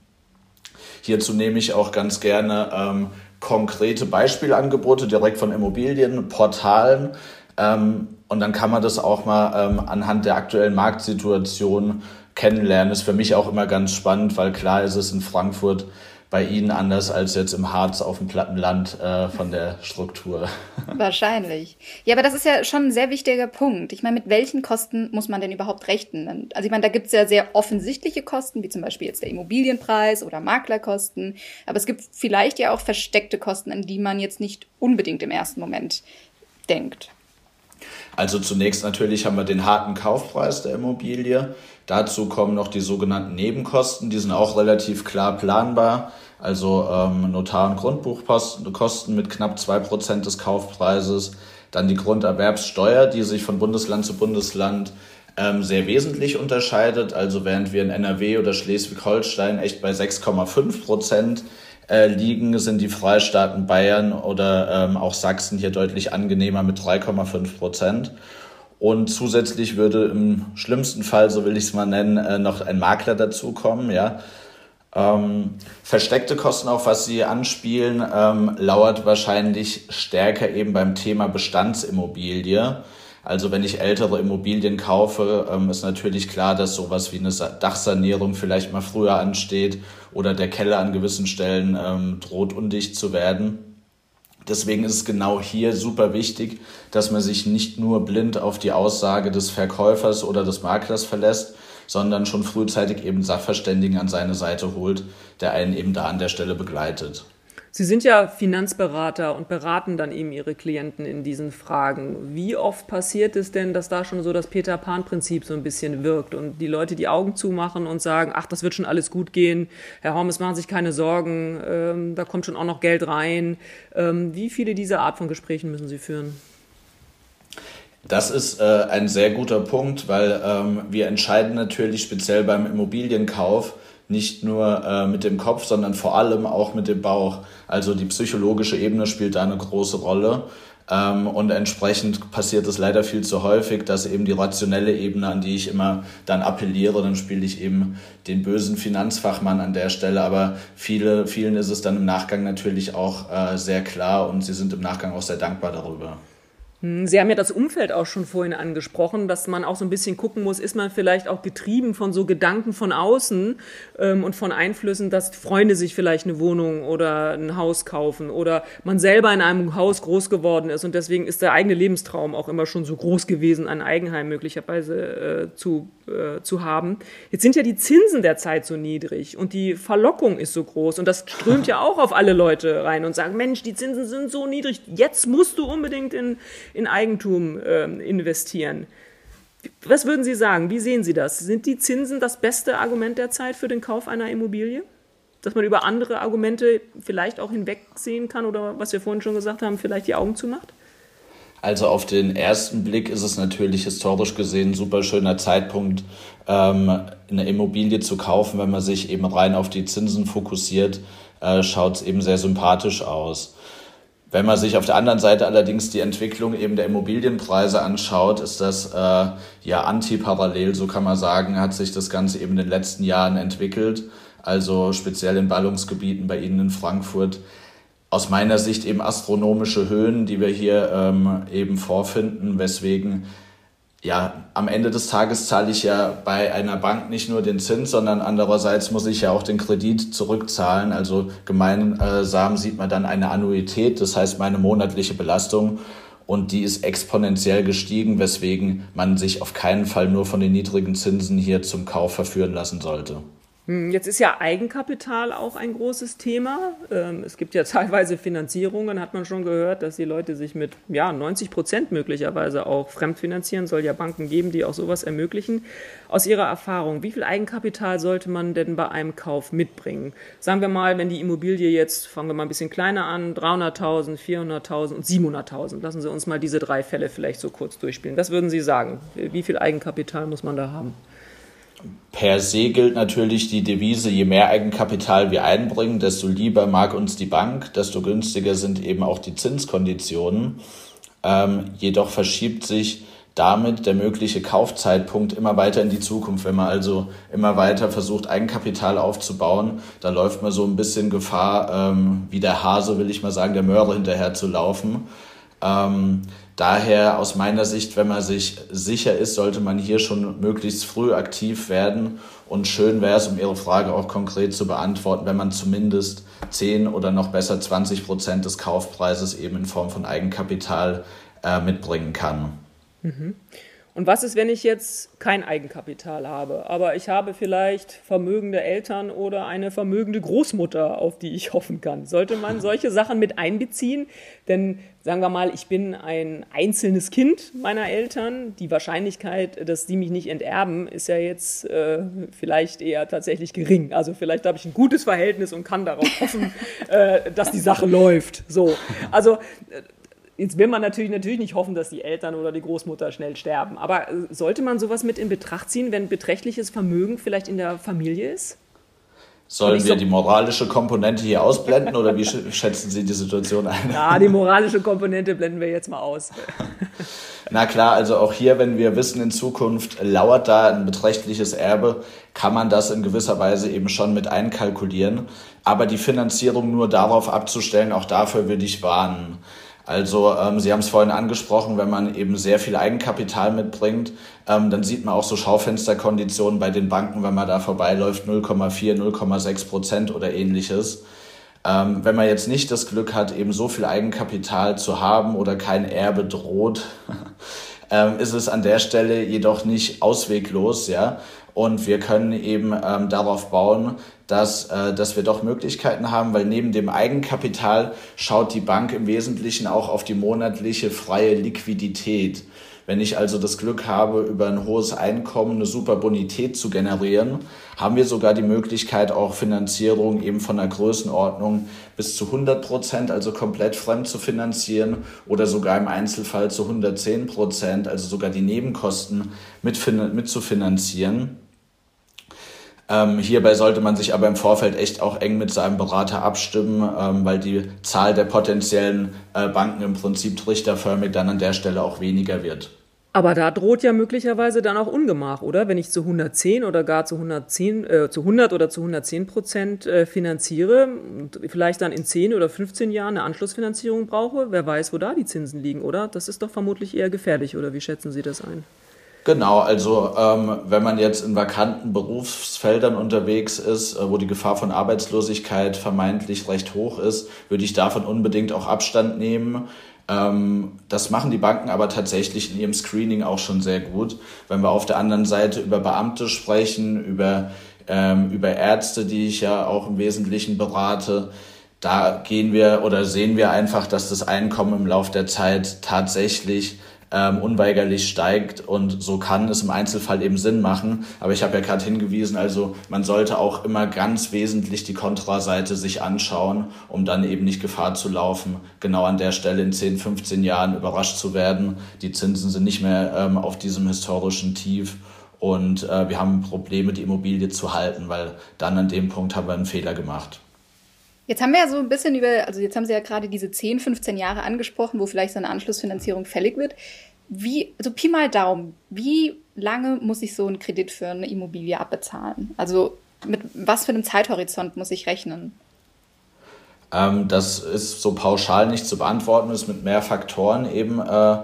Hierzu nehme ich auch ganz gerne ähm, konkrete Beispielangebote direkt von Immobilien, Portalen, ähm, und dann kann man das auch mal ähm, anhand der aktuellen Marktsituation kennenlernen. Ist für mich auch immer ganz spannend, weil klar ist es in Frankfurt bei Ihnen anders als jetzt im Harz auf dem Plattenland äh, von der Struktur. Wahrscheinlich. Ja, aber das ist ja schon ein sehr wichtiger Punkt. Ich meine, mit welchen Kosten muss man denn überhaupt rechnen? Also ich meine, da gibt es ja sehr offensichtliche Kosten, wie zum Beispiel jetzt der Immobilienpreis oder Maklerkosten. Aber es gibt vielleicht ja auch versteckte Kosten, an die man jetzt nicht unbedingt im ersten Moment denkt. Also zunächst natürlich haben wir den harten Kaufpreis der Immobilie. Dazu kommen noch die sogenannten Nebenkosten, die sind auch relativ klar planbar. Also ähm, Notar- und Grundbuchkosten mit knapp zwei Prozent des Kaufpreises. Dann die Grunderwerbssteuer, die sich von Bundesland zu Bundesland ähm, sehr wesentlich unterscheidet. Also während wir in NRW oder Schleswig-Holstein echt bei 6,5 Prozent äh, liegen, sind die Freistaaten Bayern oder ähm, auch Sachsen hier deutlich angenehmer mit 3,5 Prozent. Und zusätzlich würde im schlimmsten Fall, so will ich es mal nennen, äh, noch ein Makler dazukommen. Ja. Ähm, versteckte Kosten, auf was Sie anspielen, ähm, lauert wahrscheinlich stärker eben beim Thema Bestandsimmobilie. Also wenn ich ältere Immobilien kaufe, ähm, ist natürlich klar, dass sowas wie eine Dachsanierung vielleicht mal früher ansteht oder der Keller an gewissen Stellen ähm, droht undicht zu werden. Deswegen ist es genau hier super wichtig, dass man sich nicht nur blind auf die Aussage des Verkäufers oder des Maklers verlässt, sondern schon frühzeitig eben Sachverständigen an seine Seite holt, der einen eben da an der Stelle begleitet. Sie sind ja Finanzberater und beraten dann eben Ihre Klienten in diesen Fragen. Wie oft passiert es denn, dass da schon so das Peter-Pan-Prinzip so ein bisschen wirkt und die Leute die Augen zumachen und sagen, ach, das wird schon alles gut gehen, Herr Hormes, machen Sie sich keine Sorgen, ähm, da kommt schon auch noch Geld rein. Ähm, wie viele dieser Art von Gesprächen müssen Sie führen? Das ist äh, ein sehr guter Punkt, weil ähm, wir entscheiden natürlich speziell beim Immobilienkauf, nicht nur äh, mit dem Kopf, sondern vor allem auch mit dem Bauch. Also die psychologische Ebene spielt da eine große Rolle. Ähm, und entsprechend passiert es leider viel zu häufig, dass eben die rationelle Ebene, an die ich immer dann appelliere, dann spiele ich eben den bösen Finanzfachmann an der Stelle. Aber viele, vielen ist es dann im Nachgang natürlich auch äh, sehr klar und sie sind im Nachgang auch sehr dankbar darüber. Hm, Sie haben ja das Umfeld auch schon vorhin angesprochen, dass man auch so ein bisschen gucken muss, ist man vielleicht auch getrieben von so Gedanken von außen ähm, und von Einflüssen, dass Freunde sich vielleicht eine Wohnung oder ein Haus kaufen oder man selber in einem Haus groß geworden ist und deswegen ist der eigene Lebenstraum auch immer schon so groß gewesen, ein Eigenheim möglicherweise äh, zu, äh, zu haben. Jetzt sind ja die Zinsen derzeit so niedrig und die Verlockung ist so groß und das strömt ja auch auf alle Leute rein und sagen, Mensch, die Zinsen sind so niedrig, jetzt musst du unbedingt in in Eigentum äh, investieren. Was würden Sie sagen? Wie sehen Sie das? Sind die Zinsen das beste Argument der Zeit für den Kauf einer Immobilie? Dass man über andere Argumente vielleicht auch hinwegsehen kann oder was wir vorhin schon gesagt haben, vielleicht die Augen zumacht? Also auf den ersten Blick ist es natürlich historisch gesehen ein super schöner Zeitpunkt, ähm, eine Immobilie zu kaufen, wenn man sich eben rein auf die Zinsen fokussiert, äh, schaut es eben sehr sympathisch aus. Wenn man sich auf der anderen Seite allerdings die Entwicklung eben der Immobilienpreise anschaut, ist das äh, ja antiparallel, so kann man sagen, hat sich das Ganze eben in den letzten Jahren entwickelt. Also speziell in Ballungsgebieten bei Ihnen in Frankfurt. Aus meiner Sicht eben astronomische Höhen, die wir hier ähm, eben vorfinden, weswegen ja, am Ende des Tages zahle ich ja bei einer Bank nicht nur den Zins, sondern andererseits muss ich ja auch den Kredit zurückzahlen. Also gemeinsam sieht man dann eine Annuität, das heißt meine monatliche Belastung. Und die ist exponentiell gestiegen, weswegen man sich auf keinen Fall nur von den niedrigen Zinsen hier zum Kauf verführen lassen sollte. Hm, jetzt ist ja Eigenkapital auch ein großes Thema. Ähm, es gibt ja teilweise Finanzierungen, hat man schon gehört, dass die Leute sich mit ja, 90 Prozent möglicherweise auch fremdfinanzieren. Soll ja Banken geben, die auch sowas ermöglichen. Aus Ihrer Erfahrung, wie viel Eigenkapital sollte man denn bei einem Kauf mitbringen? Sagen wir mal, wenn die Immobilie jetzt, fangen wir mal ein bisschen kleiner an, 300.000, 400.000 und 700.000. Lassen Sie uns mal diese drei Fälle vielleicht so kurz durchspielen. Was würden Sie sagen? Wie viel Eigenkapital muss man da haben? Per se gilt natürlich die Devise, je mehr Eigenkapital wir einbringen, desto lieber mag uns die Bank, desto günstiger sind eben auch die Zinskonditionen. Ähm, jedoch verschiebt sich damit der mögliche Kaufzeitpunkt immer weiter in die Zukunft. Wenn man also immer weiter versucht, Eigenkapital aufzubauen, da läuft man so ein bisschen Gefahr, ähm, wie der Hase, will ich mal sagen, der Möhre hinterher zu laufen. Ähm, Daher aus meiner Sicht, wenn man sich sicher ist, sollte man hier schon möglichst früh aktiv werden. Und schön wäre es, um Ihre Frage auch konkret zu beantworten, wenn man zumindest 10 oder noch besser 20 Prozent des Kaufpreises eben in Form von Eigenkapital äh, mitbringen kann. Mhm. Und was ist, wenn ich jetzt kein Eigenkapital habe, aber ich habe vielleicht vermögende Eltern oder eine vermögende Großmutter, auf die ich hoffen kann? Sollte man solche Sachen mit einbeziehen? Denn sagen wir mal, ich bin ein einzelnes Kind meiner Eltern. Die Wahrscheinlichkeit, dass die mich nicht enterben, ist ja jetzt äh, vielleicht eher tatsächlich gering. Also vielleicht habe ich ein gutes Verhältnis und kann darauf hoffen, äh, dass die Sache läuft. So, also äh, Jetzt will man natürlich, natürlich nicht hoffen, dass die Eltern oder die Großmutter schnell sterben. Aber äh, sollte man sowas mit in Betracht ziehen, wenn beträchtliches Vermögen vielleicht in der Familie ist? Sollen wir so die moralische Komponente hier ausblenden oder wie schätzen Sie die Situation ein? Ja, die moralische Komponente blenden wir jetzt mal aus. Na klar, also auch hier, wenn wir wissen, in Zukunft lauert da ein beträchtliches Erbe, kann man das in gewisser Weise eben schon mit einkalkulieren. Aber die Finanzierung nur darauf abzustellen, auch dafür würde ich warnen. Also ähm, Sie haben es vorhin angesprochen, wenn man eben sehr viel Eigenkapital mitbringt, ähm, dann sieht man auch so Schaufensterkonditionen bei den Banken, wenn man da vorbeiläuft, 0,4, 0,6 Prozent oder ähnliches. Ähm, wenn man jetzt nicht das Glück hat, eben so viel Eigenkapital zu haben oder kein Erbe droht, ähm, ist es an der Stelle jedoch nicht ausweglos, ja. Und wir können eben ähm, darauf bauen, dass, äh, dass wir doch Möglichkeiten haben, weil neben dem Eigenkapital schaut die Bank im Wesentlichen auch auf die monatliche freie Liquidität. Wenn ich also das Glück habe, über ein hohes Einkommen eine super Bonität zu generieren, haben wir sogar die Möglichkeit, auch Finanzierung eben von der Größenordnung bis zu 100 Prozent, also komplett fremd zu finanzieren oder sogar im Einzelfall zu 110 Prozent, also sogar die Nebenkosten mit, mit zu finanzieren. Ähm, hierbei sollte man sich aber im Vorfeld echt auch eng mit seinem Berater abstimmen, ähm, weil die Zahl der potenziellen äh, Banken im Prinzip trichterförmig dann an der Stelle auch weniger wird. Aber da droht ja möglicherweise dann auch Ungemach, oder? Wenn ich zu 110 oder gar zu 110, äh, zu 100 oder zu 110 Prozent äh, finanziere und vielleicht dann in 10 oder 15 Jahren eine Anschlussfinanzierung brauche, wer weiß, wo da die Zinsen liegen, oder? Das ist doch vermutlich eher gefährlich, oder wie schätzen Sie das ein? Genau, also ähm, wenn man jetzt in vakanten Berufsfeldern unterwegs ist, äh, wo die Gefahr von Arbeitslosigkeit vermeintlich recht hoch ist, würde ich davon unbedingt auch Abstand nehmen. Ähm, das machen die Banken aber tatsächlich in ihrem Screening auch schon sehr gut. Wenn wir auf der anderen Seite über Beamte sprechen, über, ähm, über Ärzte, die ich ja auch im Wesentlichen berate, da gehen wir oder sehen wir einfach, dass das Einkommen im Laufe der Zeit tatsächlich ähm, unweigerlich steigt und so kann es im Einzelfall eben Sinn machen. Aber ich habe ja gerade hingewiesen, also man sollte auch immer ganz wesentlich die Kontraseite sich anschauen, um dann eben nicht Gefahr zu laufen, genau an der Stelle in 10, 15 Jahren überrascht zu werden. Die Zinsen sind nicht mehr ähm, auf diesem historischen Tief und äh, wir haben Probleme, die Immobilie zu halten, weil dann an dem Punkt haben wir einen Fehler gemacht. Jetzt haben wir ja so ein bisschen über, also jetzt haben Sie ja gerade diese 10, 15 Jahre angesprochen, wo vielleicht so eine Anschlussfinanzierung fällig wird. Wie, also Pi mal Daumen, wie lange muss ich so einen Kredit für eine Immobilie abbezahlen? Also mit was für einem Zeithorizont muss ich rechnen? Ähm, das ist so pauschal nicht zu beantworten, ist mit mehr Faktoren eben äh,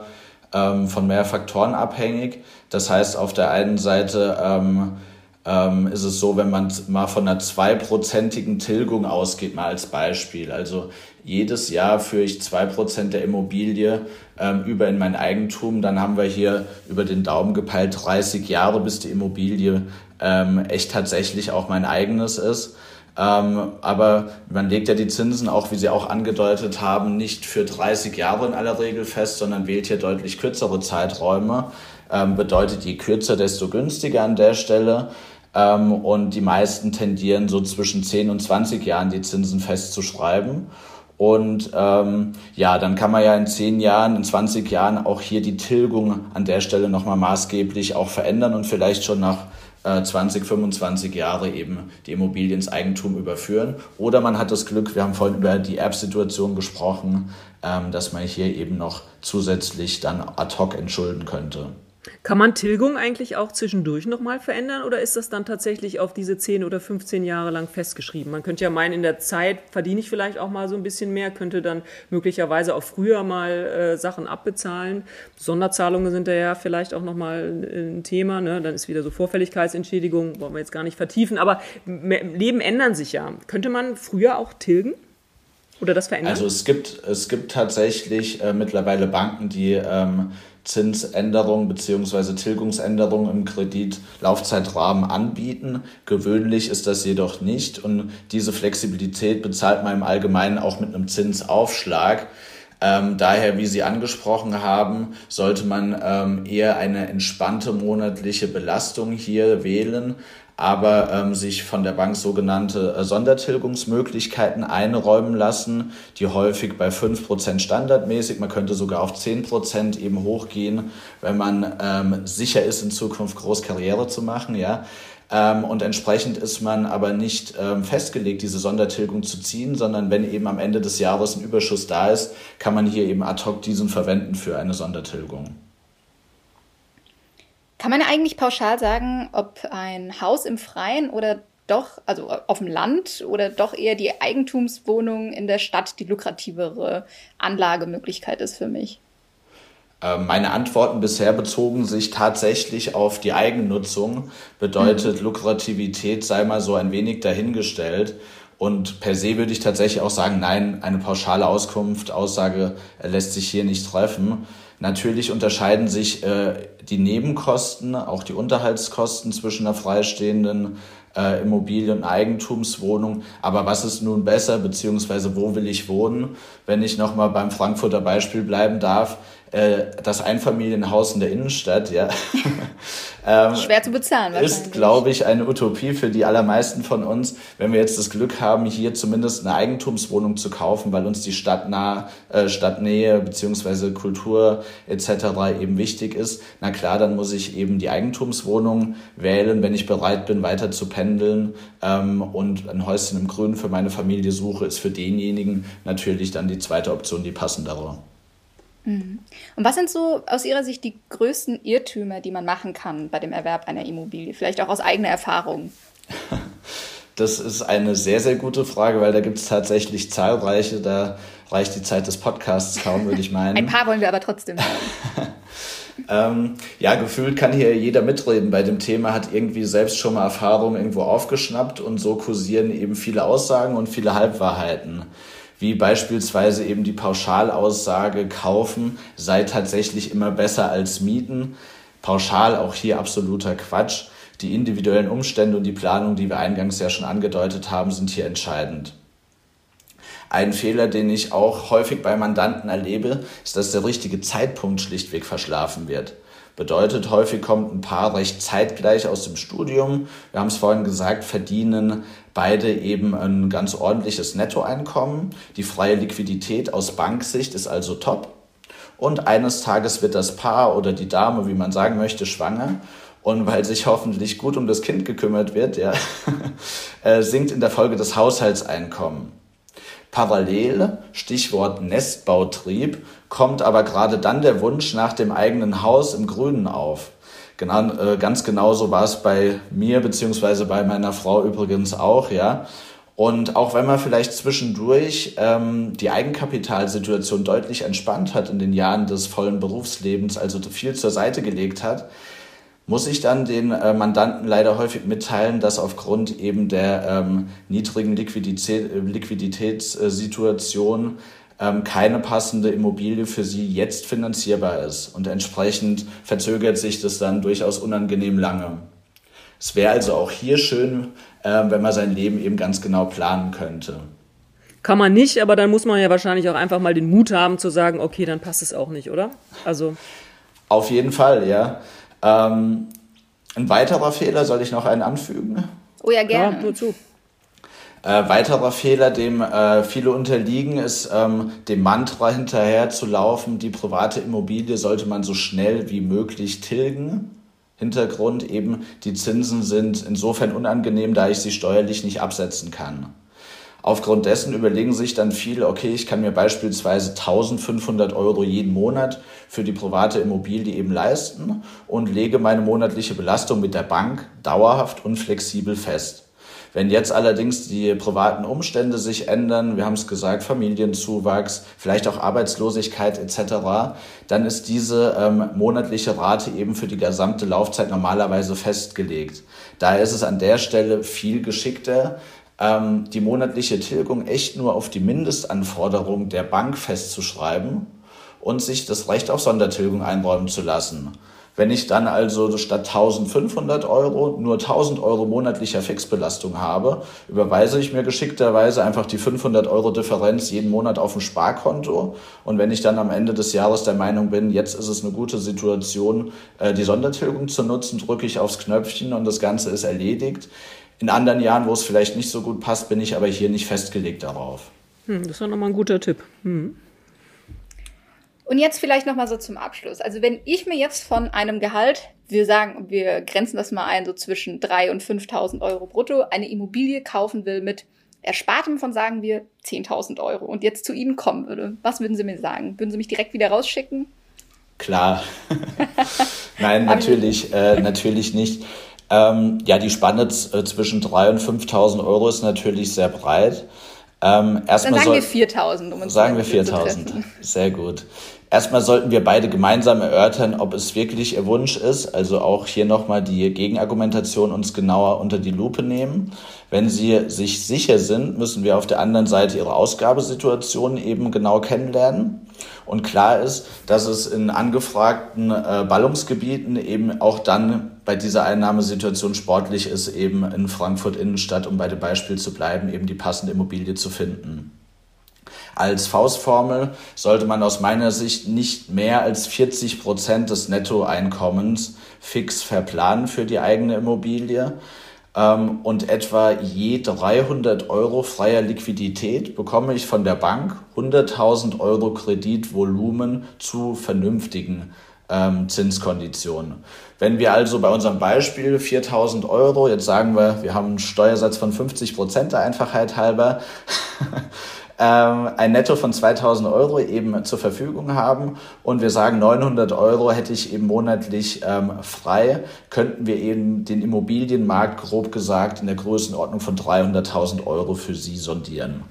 ähm, von mehr Faktoren abhängig. Das heißt, auf der einen Seite ähm, ähm, ist es so, wenn man mal von einer zweiprozentigen Tilgung ausgeht, mal als Beispiel. Also jedes Jahr führe ich zwei Prozent der Immobilie ähm, über in mein Eigentum, dann haben wir hier über den Daumen gepeilt 30 Jahre, bis die Immobilie ähm, echt tatsächlich auch mein eigenes ist. Ähm, aber man legt ja die Zinsen auch, wie Sie auch angedeutet haben, nicht für 30 Jahre in aller Regel fest, sondern wählt hier deutlich kürzere Zeiträume. Ähm, bedeutet, je kürzer, desto günstiger an der Stelle. Ähm, und die meisten tendieren so zwischen 10 und 20 Jahren die Zinsen festzuschreiben. Und ähm, ja, dann kann man ja in 10 Jahren, in 20 Jahren auch hier die Tilgung an der Stelle nochmal maßgeblich auch verändern und vielleicht schon nach äh, 20, 25 Jahre eben die Immobilie ins Eigentum überführen. Oder man hat das Glück, wir haben vorhin über die Erbsituation gesprochen, ähm, dass man hier eben noch zusätzlich dann ad hoc entschulden könnte. Kann man Tilgung eigentlich auch zwischendurch nochmal verändern oder ist das dann tatsächlich auf diese 10 oder 15 Jahre lang festgeschrieben? Man könnte ja meinen, in der Zeit verdiene ich vielleicht auch mal so ein bisschen mehr, könnte dann möglicherweise auch früher mal äh, Sachen abbezahlen. Sonderzahlungen sind da ja vielleicht auch nochmal ein Thema. Ne? Dann ist wieder so Vorfälligkeitsentschädigung, wollen wir jetzt gar nicht vertiefen. Aber Leben ändern sich ja. Könnte man früher auch tilgen? Oder das verändern? Also es gibt, es gibt tatsächlich äh, mittlerweile Banken, die ähm, Zinsänderungen bzw. Tilgungsänderungen im Kreditlaufzeitrahmen anbieten. Gewöhnlich ist das jedoch nicht und diese Flexibilität bezahlt man im Allgemeinen auch mit einem Zinsaufschlag. Ähm, daher, wie Sie angesprochen haben, sollte man ähm, eher eine entspannte monatliche Belastung hier wählen, aber ähm, sich von der Bank sogenannte äh, Sondertilgungsmöglichkeiten einräumen lassen, die häufig bei 5% standardmäßig, man könnte sogar auf 10% eben hochgehen, wenn man ähm, sicher ist, in Zukunft Großkarriere zu machen, ja. Ähm, und entsprechend ist man aber nicht ähm, festgelegt, diese Sondertilgung zu ziehen, sondern wenn eben am Ende des Jahres ein Überschuss da ist, kann man hier eben ad hoc diesen verwenden für eine Sondertilgung. Kann man eigentlich pauschal sagen, ob ein Haus im Freien oder doch, also auf dem Land oder doch eher die Eigentumswohnung in der Stadt die lukrativere Anlagemöglichkeit ist für mich? Ähm, meine Antworten bisher bezogen sich tatsächlich auf die Eigennutzung. Bedeutet, mhm. Lukrativität sei mal so ein wenig dahingestellt. Und per se würde ich tatsächlich auch sagen, nein, eine pauschale Auskunft, Aussage lässt sich hier nicht treffen. Natürlich unterscheiden sich äh, die Nebenkosten, auch die Unterhaltskosten zwischen einer freistehenden äh, Immobilie und Eigentumswohnung. Aber was ist nun besser, beziehungsweise wo will ich wohnen? Wenn ich nochmal beim Frankfurter Beispiel bleiben darf, das Einfamilienhaus in der Innenstadt, ja. ähm, Schwer zu bezahlen, Ist, glaube ich, eine Utopie für die allermeisten von uns, wenn wir jetzt das Glück haben, hier zumindest eine Eigentumswohnung zu kaufen, weil uns die Stadtnah, äh, Stadtnähe beziehungsweise Kultur etc. eben wichtig ist. Na klar, dann muss ich eben die Eigentumswohnung wählen, wenn ich bereit bin, weiter zu pendeln ähm, und ein Häuschen im Grün für meine Familie suche, ist für denjenigen natürlich dann die zweite Option die passendere. Mhm. Und was sind so aus Ihrer Sicht die größten Irrtümer, die man machen kann bei dem Erwerb einer Immobilie? Vielleicht auch aus eigener Erfahrung. Das ist eine sehr, sehr gute Frage, weil da gibt es tatsächlich zahlreiche. Da reicht die Zeit des Podcasts kaum, würde ich meinen. Ein paar wollen wir aber trotzdem. ähm, ja, gefühlt kann hier jeder mitreden bei dem Thema, hat irgendwie selbst schon mal Erfahrungen irgendwo aufgeschnappt und so kursieren eben viele Aussagen und viele Halbwahrheiten wie beispielsweise eben die Pauschalaussage kaufen sei tatsächlich immer besser als mieten. Pauschal auch hier absoluter Quatsch. Die individuellen Umstände und die Planung, die wir eingangs ja schon angedeutet haben, sind hier entscheidend. Ein Fehler, den ich auch häufig bei Mandanten erlebe, ist, dass der richtige Zeitpunkt schlichtweg verschlafen wird. Bedeutet, häufig kommt ein Paar recht zeitgleich aus dem Studium. Wir haben es vorhin gesagt, verdienen beide eben ein ganz ordentliches Nettoeinkommen. Die freie Liquidität aus Banksicht ist also top. Und eines Tages wird das Paar oder die Dame, wie man sagen möchte, schwanger. Und weil sich hoffentlich gut um das Kind gekümmert wird, ja, äh, sinkt in der Folge das Haushaltseinkommen. Parallel, Stichwort Nestbautrieb, kommt aber gerade dann der Wunsch nach dem eigenen Haus im Grünen auf. Genau, äh, ganz genauso war es bei mir beziehungsweise bei meiner Frau übrigens auch, ja. Und auch wenn man vielleicht zwischendurch ähm, die Eigenkapitalsituation deutlich entspannt hat in den Jahren des vollen Berufslebens, also viel zur Seite gelegt hat, muss ich dann den äh, Mandanten leider häufig mitteilen, dass aufgrund eben der ähm, niedrigen Liquidität, Liquiditätssituation ähm, keine passende Immobilie für sie jetzt finanzierbar ist. Und entsprechend verzögert sich das dann durchaus unangenehm lange. Es wäre also auch hier schön, äh, wenn man sein Leben eben ganz genau planen könnte. Kann man nicht, aber dann muss man ja wahrscheinlich auch einfach mal den Mut haben zu sagen, okay, dann passt es auch nicht, oder? Also. Auf jeden Fall, ja. Ähm, ein weiterer Fehler, soll ich noch einen anfügen? Oh ja, gerne. Ja, nur zu. Äh, weiterer Fehler, dem äh, viele unterliegen, ist ähm, dem Mantra hinterher zu laufen, die private Immobilie sollte man so schnell wie möglich tilgen. Hintergrund eben, die Zinsen sind insofern unangenehm, da ich sie steuerlich nicht absetzen kann. Aufgrund dessen überlegen sich dann viele, okay, ich kann mir beispielsweise 1500 Euro jeden Monat für die private Immobilie eben leisten und lege meine monatliche Belastung mit der Bank dauerhaft und flexibel fest. Wenn jetzt allerdings die privaten Umstände sich ändern, wir haben es gesagt, Familienzuwachs, vielleicht auch Arbeitslosigkeit etc., dann ist diese ähm, monatliche Rate eben für die gesamte Laufzeit normalerweise festgelegt. Daher ist es an der Stelle viel geschickter, ähm, die monatliche Tilgung echt nur auf die Mindestanforderung der Bank festzuschreiben und sich das Recht auf Sondertilgung einräumen zu lassen. Wenn ich dann also statt 1500 Euro nur 1000 Euro monatlicher Fixbelastung habe, überweise ich mir geschickterweise einfach die 500 Euro Differenz jeden Monat auf ein Sparkonto. Und wenn ich dann am Ende des Jahres der Meinung bin, jetzt ist es eine gute Situation, äh, die Sondertilgung zu nutzen, drücke ich aufs Knöpfchen und das Ganze ist erledigt. In anderen Jahren, wo es vielleicht nicht so gut passt, bin ich aber hier nicht festgelegt darauf. Hm, das ist nochmal ein guter Tipp. Hm. Und jetzt vielleicht noch mal so zum Abschluss. Also wenn ich mir jetzt von einem Gehalt, wir sagen, wir grenzen das mal ein, so zwischen 3.000 und 5.000 Euro brutto, eine Immobilie kaufen will mit Erspartem von, sagen wir, 10.000 Euro und jetzt zu Ihnen kommen würde, was würden Sie mir sagen? Würden Sie mich direkt wieder rausschicken? Klar. Nein, natürlich, äh, natürlich nicht. Ähm, ja, die Spanne äh, zwischen 3.000 und 5.000 Euro ist natürlich sehr breit. Ähm, Dann sagen soll, wir 4.000, um uns Sagen wir 4.000, sehr gut. Erstmal sollten wir beide gemeinsam erörtern, ob es wirklich ihr Wunsch ist. Also auch hier nochmal die Gegenargumentation uns genauer unter die Lupe nehmen. Wenn Sie sich sicher sind, müssen wir auf der anderen Seite Ihre Ausgabesituation eben genau kennenlernen. Und klar ist, dass es in angefragten äh, Ballungsgebieten eben auch dann bei dieser Einnahmesituation sportlich ist, eben in Frankfurt Innenstadt, um bei dem Beispiel zu bleiben, eben die passende Immobilie zu finden. Als Faustformel sollte man aus meiner Sicht nicht mehr als 40 Prozent des Nettoeinkommens fix verplanen für die eigene Immobilie. Ähm, und etwa je 300 Euro freier Liquidität bekomme ich von der Bank 100.000 Euro Kreditvolumen zu vernünftigen ähm, Zinskonditionen. Wenn wir also bei unserem Beispiel 4.000 Euro, jetzt sagen wir, wir haben einen Steuersatz von 50 Prozent der Einfachheit halber, ein Netto von 2000 Euro eben zur Verfügung haben und wir sagen 900 Euro hätte ich eben monatlich ähm, frei, könnten wir eben den Immobilienmarkt grob gesagt in der Größenordnung von 300.000 Euro für Sie sondieren.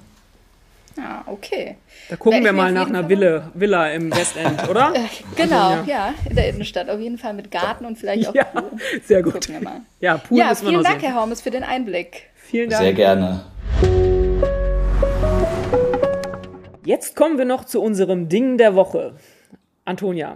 Ah, okay. Da gucken wir mal nach einer Villa, Villa im Westend, oder? genau, also, ja. ja. in der Innenstadt. Auf jeden Fall mit Garten und vielleicht auch ja, Pool. Sehr gut. Gucken wir mal. Ja, Pool ja, vielen Dank, sehen. Herr Hormes, für den Einblick. Vielen Dank. Sehr gerne. Jetzt kommen wir noch zu unserem Ding der Woche. Antonia,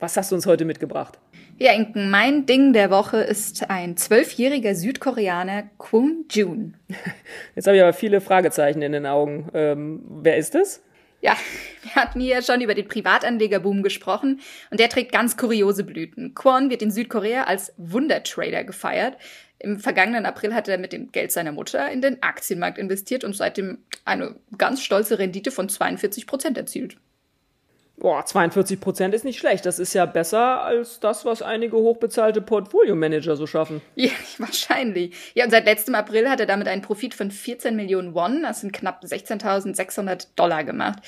was hast du uns heute mitgebracht? Ja, Inken, mein Ding der Woche ist ein zwölfjähriger Südkoreaner, Kwon Jun. Jetzt habe ich aber viele Fragezeichen in den Augen. Ähm, wer ist es? Ja, wir hatten hier schon über den Privatanlegerboom gesprochen und der trägt ganz kuriose Blüten. Kwon wird in Südkorea als Wundertrader gefeiert. Im vergangenen April hat er mit dem Geld seiner Mutter in den Aktienmarkt investiert und seitdem eine ganz stolze Rendite von 42 Prozent erzielt. Boah, 42 Prozent ist nicht schlecht. Das ist ja besser als das, was einige hochbezahlte Portfolio-Manager so schaffen. Ja, wahrscheinlich. Ja, und seit letztem April hat er damit einen Profit von 14 Millionen Won, das sind knapp 16.600 Dollar gemacht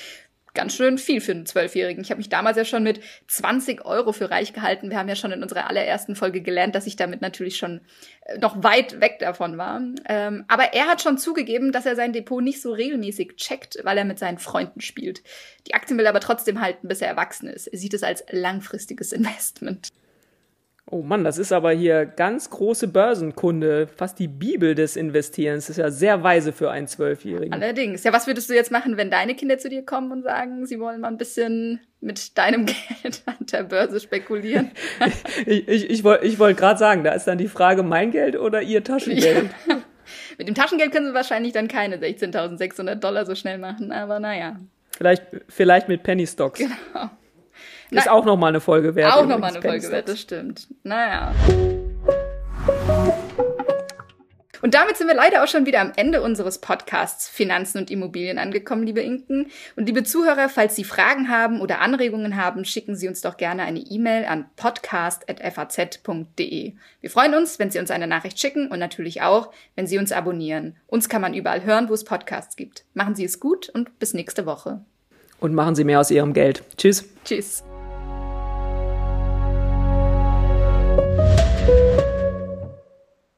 ganz schön viel für einen Zwölfjährigen. Ich habe mich damals ja schon mit 20 Euro für reich gehalten. Wir haben ja schon in unserer allerersten Folge gelernt, dass ich damit natürlich schon äh, noch weit weg davon war. Ähm, aber er hat schon zugegeben, dass er sein Depot nicht so regelmäßig checkt, weil er mit seinen Freunden spielt. Die Aktien will er aber trotzdem halten, bis er erwachsen ist. Er sieht es als langfristiges Investment. Oh Mann, das ist aber hier ganz große Börsenkunde, fast die Bibel des Investierens. Das ist ja sehr weise für einen Zwölfjährigen. Allerdings. Ja, was würdest du jetzt machen, wenn deine Kinder zu dir kommen und sagen, sie wollen mal ein bisschen mit deinem Geld an der Börse spekulieren? ich ich, ich wollte ich wollt gerade sagen, da ist dann die Frage, mein Geld oder ihr Taschengeld? Ja. Mit dem Taschengeld können sie wahrscheinlich dann keine 16.600 Dollar so schnell machen, aber naja. Vielleicht, vielleicht mit Penny Stocks. Genau. Ist auch nochmal eine Folge wert. Auch nochmal eine Folge wert, das stimmt. Naja. Und damit sind wir leider auch schon wieder am Ende unseres Podcasts Finanzen und Immobilien angekommen, liebe Inken. Und liebe Zuhörer, falls Sie Fragen haben oder Anregungen haben, schicken Sie uns doch gerne eine E-Mail an podcast.faz.de. Wir freuen uns, wenn Sie uns eine Nachricht schicken und natürlich auch, wenn Sie uns abonnieren. Uns kann man überall hören, wo es Podcasts gibt. Machen Sie es gut und bis nächste Woche. Und machen Sie mehr aus Ihrem Geld. Tschüss. Tschüss.